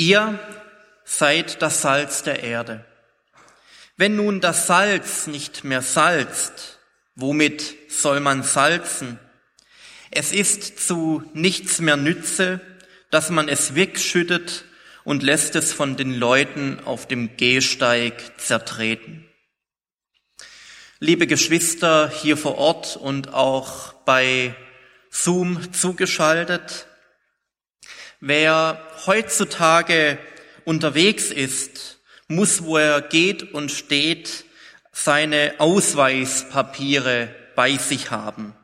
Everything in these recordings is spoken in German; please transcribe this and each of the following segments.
Ihr seid das Salz der Erde. Wenn nun das Salz nicht mehr salzt, womit soll man salzen? Es ist zu nichts mehr Nütze, dass man es wegschüttet und lässt es von den Leuten auf dem Gehsteig zertreten. Liebe Geschwister hier vor Ort und auch bei Zoom zugeschaltet, wer heutzutage unterwegs ist, muss, wo er geht und steht, seine Ausweispapiere bei sich haben.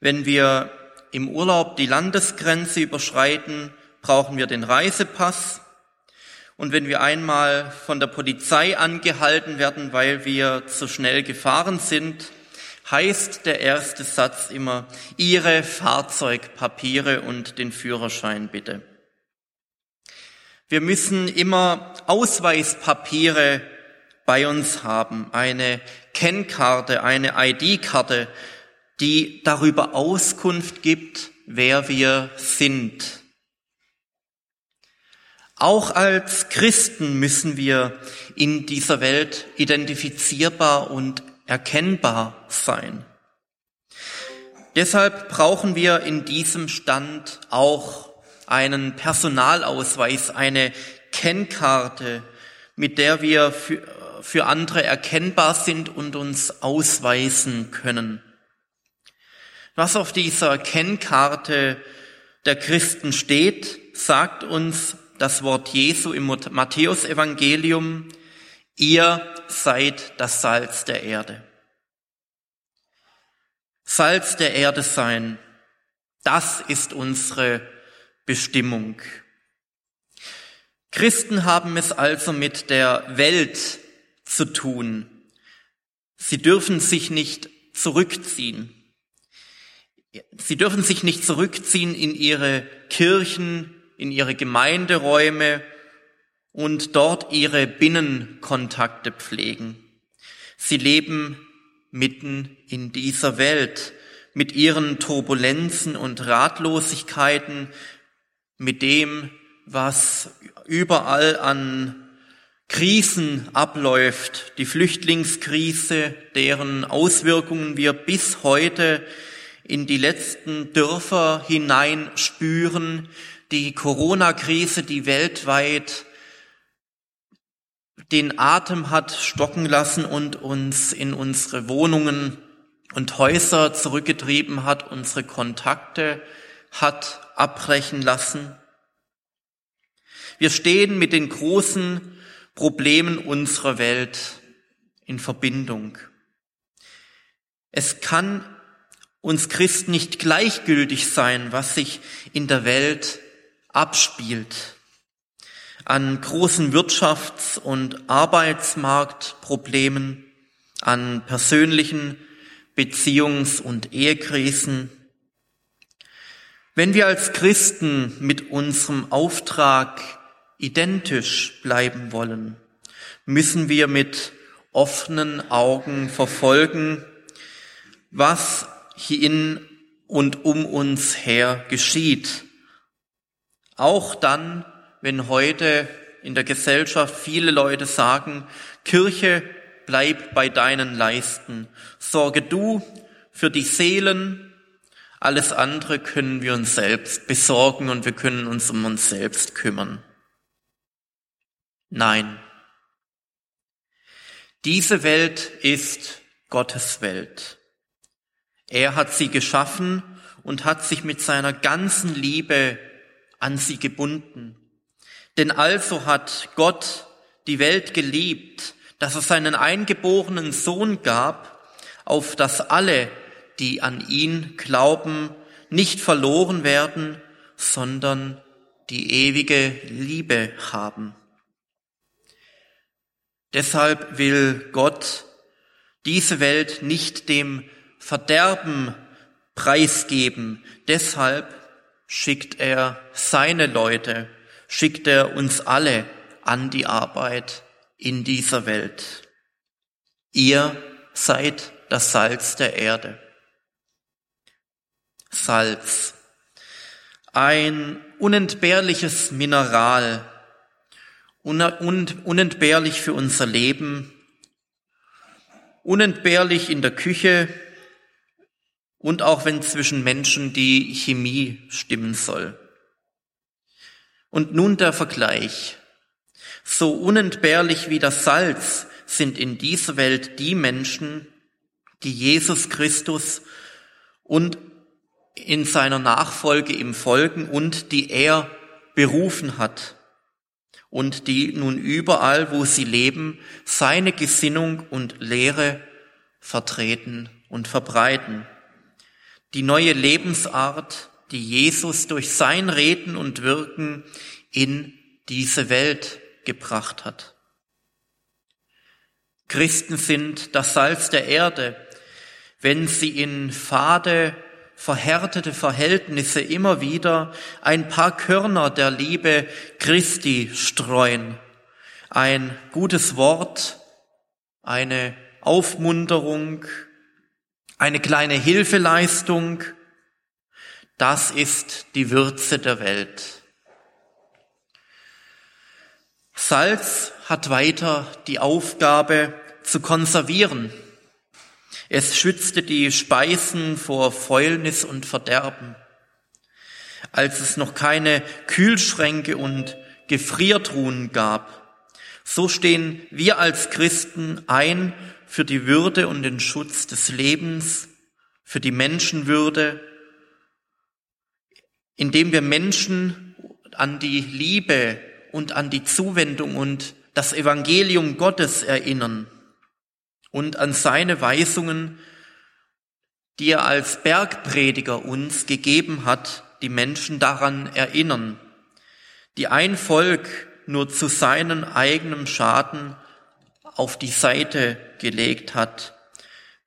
Wenn wir im Urlaub die Landesgrenze überschreiten, brauchen wir den Reisepass. Und wenn wir einmal von der Polizei angehalten werden, weil wir zu schnell gefahren sind, heißt der erste Satz immer, Ihre Fahrzeugpapiere und den Führerschein bitte. Wir müssen immer Ausweispapiere bei uns haben, eine Kennkarte, eine ID-Karte, die darüber Auskunft gibt, wer wir sind. Auch als Christen müssen wir in dieser Welt identifizierbar und erkennbar sein. Deshalb brauchen wir in diesem Stand auch einen Personalausweis, eine Kennkarte, mit der wir für, für andere erkennbar sind und uns ausweisen können. Was auf dieser Kennkarte der Christen steht, sagt uns das Wort Jesu im Matthäusevangelium, ihr seid das Salz der Erde. Salz der Erde sein, das ist unsere Bestimmung. Christen haben es also mit der Welt zu tun. Sie dürfen sich nicht zurückziehen. Sie dürfen sich nicht zurückziehen in ihre Kirchen, in ihre Gemeinderäume und dort ihre Binnenkontakte pflegen. Sie leben mitten in dieser Welt mit ihren Turbulenzen und Ratlosigkeiten, mit dem, was überall an Krisen abläuft, die Flüchtlingskrise, deren Auswirkungen wir bis heute in die letzten Dörfer hinein spüren, die Corona-Krise, die weltweit den Atem hat stocken lassen und uns in unsere Wohnungen und Häuser zurückgetrieben hat, unsere Kontakte hat abbrechen lassen. Wir stehen mit den großen Problemen unserer Welt in Verbindung. Es kann uns Christen nicht gleichgültig sein, was sich in der Welt abspielt. An großen Wirtschafts- und Arbeitsmarktproblemen, an persönlichen Beziehungs- und Ehekrisen. Wenn wir als Christen mit unserem Auftrag identisch bleiben wollen, müssen wir mit offenen Augen verfolgen, was hier in und um uns her geschieht. Auch dann, wenn heute in der Gesellschaft viele Leute sagen, Kirche, bleib bei deinen Leisten. Sorge du für die Seelen. Alles andere können wir uns selbst besorgen und wir können uns um uns selbst kümmern. Nein. Diese Welt ist Gottes Welt. Er hat sie geschaffen und hat sich mit seiner ganzen Liebe an sie gebunden. Denn also hat Gott die Welt geliebt, dass er seinen eingeborenen Sohn gab, auf dass alle, die an ihn glauben, nicht verloren werden, sondern die ewige Liebe haben. Deshalb will Gott diese Welt nicht dem Verderben preisgeben. Deshalb schickt er seine Leute, schickt er uns alle an die Arbeit in dieser Welt. Ihr seid das Salz der Erde. Salz. Ein unentbehrliches Mineral unentbehrlich für unser Leben, unentbehrlich in der Küche und auch wenn zwischen Menschen die Chemie stimmen soll. Und nun der Vergleich. So unentbehrlich wie das Salz sind in dieser Welt die Menschen, die Jesus Christus und in seiner Nachfolge ihm folgen und die er berufen hat und die nun überall, wo sie leben, seine Gesinnung und Lehre vertreten und verbreiten. Die neue Lebensart, die Jesus durch sein Reden und Wirken in diese Welt gebracht hat. Christen sind das Salz der Erde, wenn sie in fade, verhärtete Verhältnisse immer wieder ein paar Körner der Liebe Christi streuen. Ein gutes Wort, eine Aufmunterung, eine kleine Hilfeleistung, das ist die Würze der Welt. Salz hat weiter die Aufgabe zu konservieren. Es schützte die Speisen vor Fäulnis und Verderben. Als es noch keine Kühlschränke und Gefriertruhen gab, so stehen wir als Christen ein für die Würde und den Schutz des Lebens, für die Menschenwürde, indem wir Menschen an die Liebe und an die Zuwendung und das Evangelium Gottes erinnern und an seine Weisungen, die er als Bergprediger uns gegeben hat, die Menschen daran erinnern, die ein Volk nur zu seinen eigenen Schaden auf die Seite gelegt hat,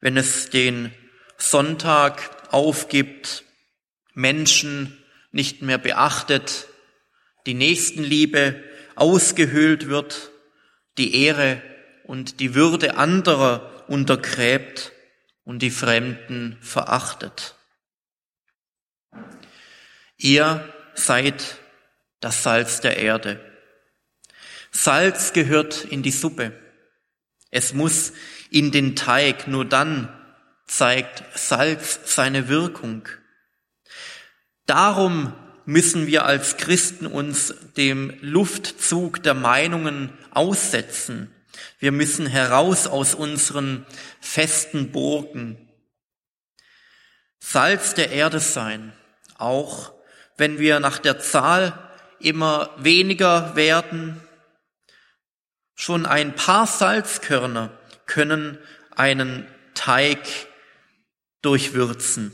wenn es den Sonntag aufgibt, Menschen nicht mehr beachtet, die Nächstenliebe ausgehöhlt wird, die Ehre und die Würde anderer untergräbt und die Fremden verachtet. Ihr seid das Salz der Erde. Salz gehört in die Suppe. Es muss in den Teig, nur dann zeigt Salz seine Wirkung. Darum müssen wir als Christen uns dem Luftzug der Meinungen aussetzen. Wir müssen heraus aus unseren festen Burgen. Salz der Erde sein, auch wenn wir nach der Zahl immer weniger werden. Schon ein paar Salzkörner können einen Teig durchwürzen.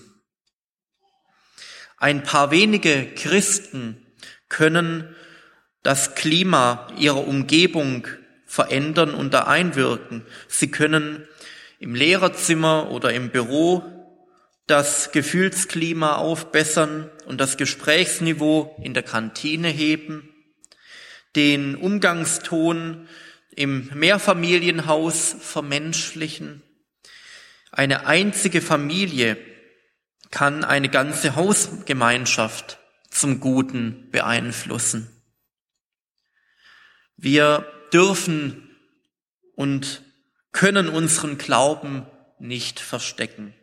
Ein paar wenige Christen können das Klima ihrer Umgebung verändern und da einwirken. Sie können im Lehrerzimmer oder im Büro das Gefühlsklima aufbessern und das Gesprächsniveau in der Kantine heben, den Umgangston im Mehrfamilienhaus vermenschlichen. Eine einzige Familie kann eine ganze Hausgemeinschaft zum Guten beeinflussen. Wir dürfen und können unseren Glauben nicht verstecken.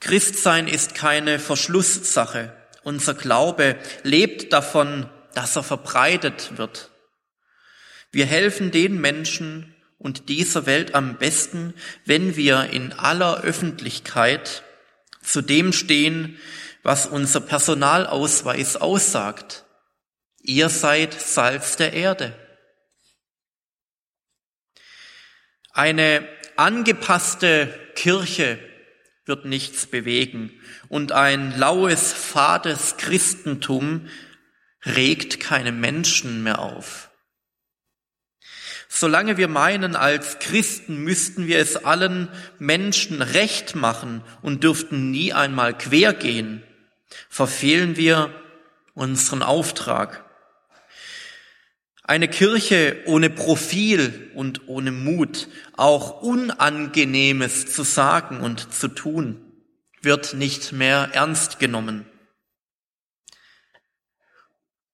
Christsein ist keine Verschlusssache. Unser Glaube lebt davon, dass er verbreitet wird. Wir helfen den Menschen und dieser Welt am besten, wenn wir in aller Öffentlichkeit zu dem stehen, was unser Personalausweis aussagt. Ihr seid Salz der Erde. Eine angepasste Kirche wird nichts bewegen und ein laues, fades Christentum regt keine Menschen mehr auf. Solange wir meinen, als Christen müssten wir es allen Menschen recht machen und dürften nie einmal quer gehen, verfehlen wir unseren Auftrag. Eine Kirche ohne Profil und ohne Mut, auch Unangenehmes zu sagen und zu tun, wird nicht mehr ernst genommen.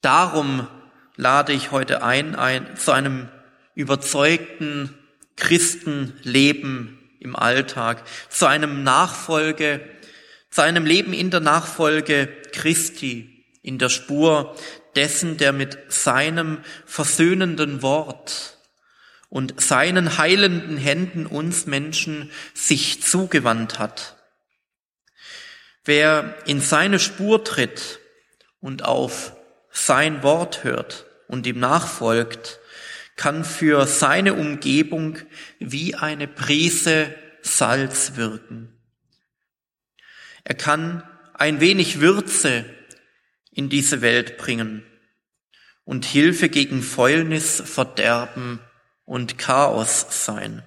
Darum lade ich heute ein, ein zu einem überzeugten Christenleben im Alltag, zu einem Nachfolge, zu einem Leben in der Nachfolge Christi, in der Spur dessen, der mit seinem versöhnenden Wort und seinen heilenden Händen uns Menschen sich zugewandt hat. Wer in seine Spur tritt und auf sein Wort hört und ihm nachfolgt, kann für seine Umgebung wie eine Prise Salz wirken. Er kann ein wenig Würze in diese Welt bringen und Hilfe gegen Fäulnis, Verderben und Chaos sein.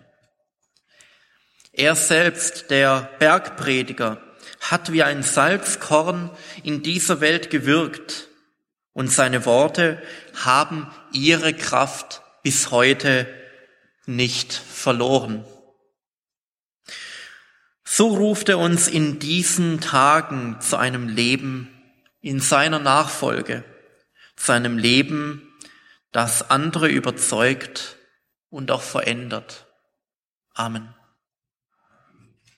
Er selbst, der Bergprediger, hat wie ein Salzkorn in dieser Welt gewirkt und seine Worte haben ihre Kraft bis heute nicht verloren. So ruft er uns in diesen Tagen zu einem Leben in seiner Nachfolge, zu einem Leben, das andere überzeugt und auch verändert. Amen.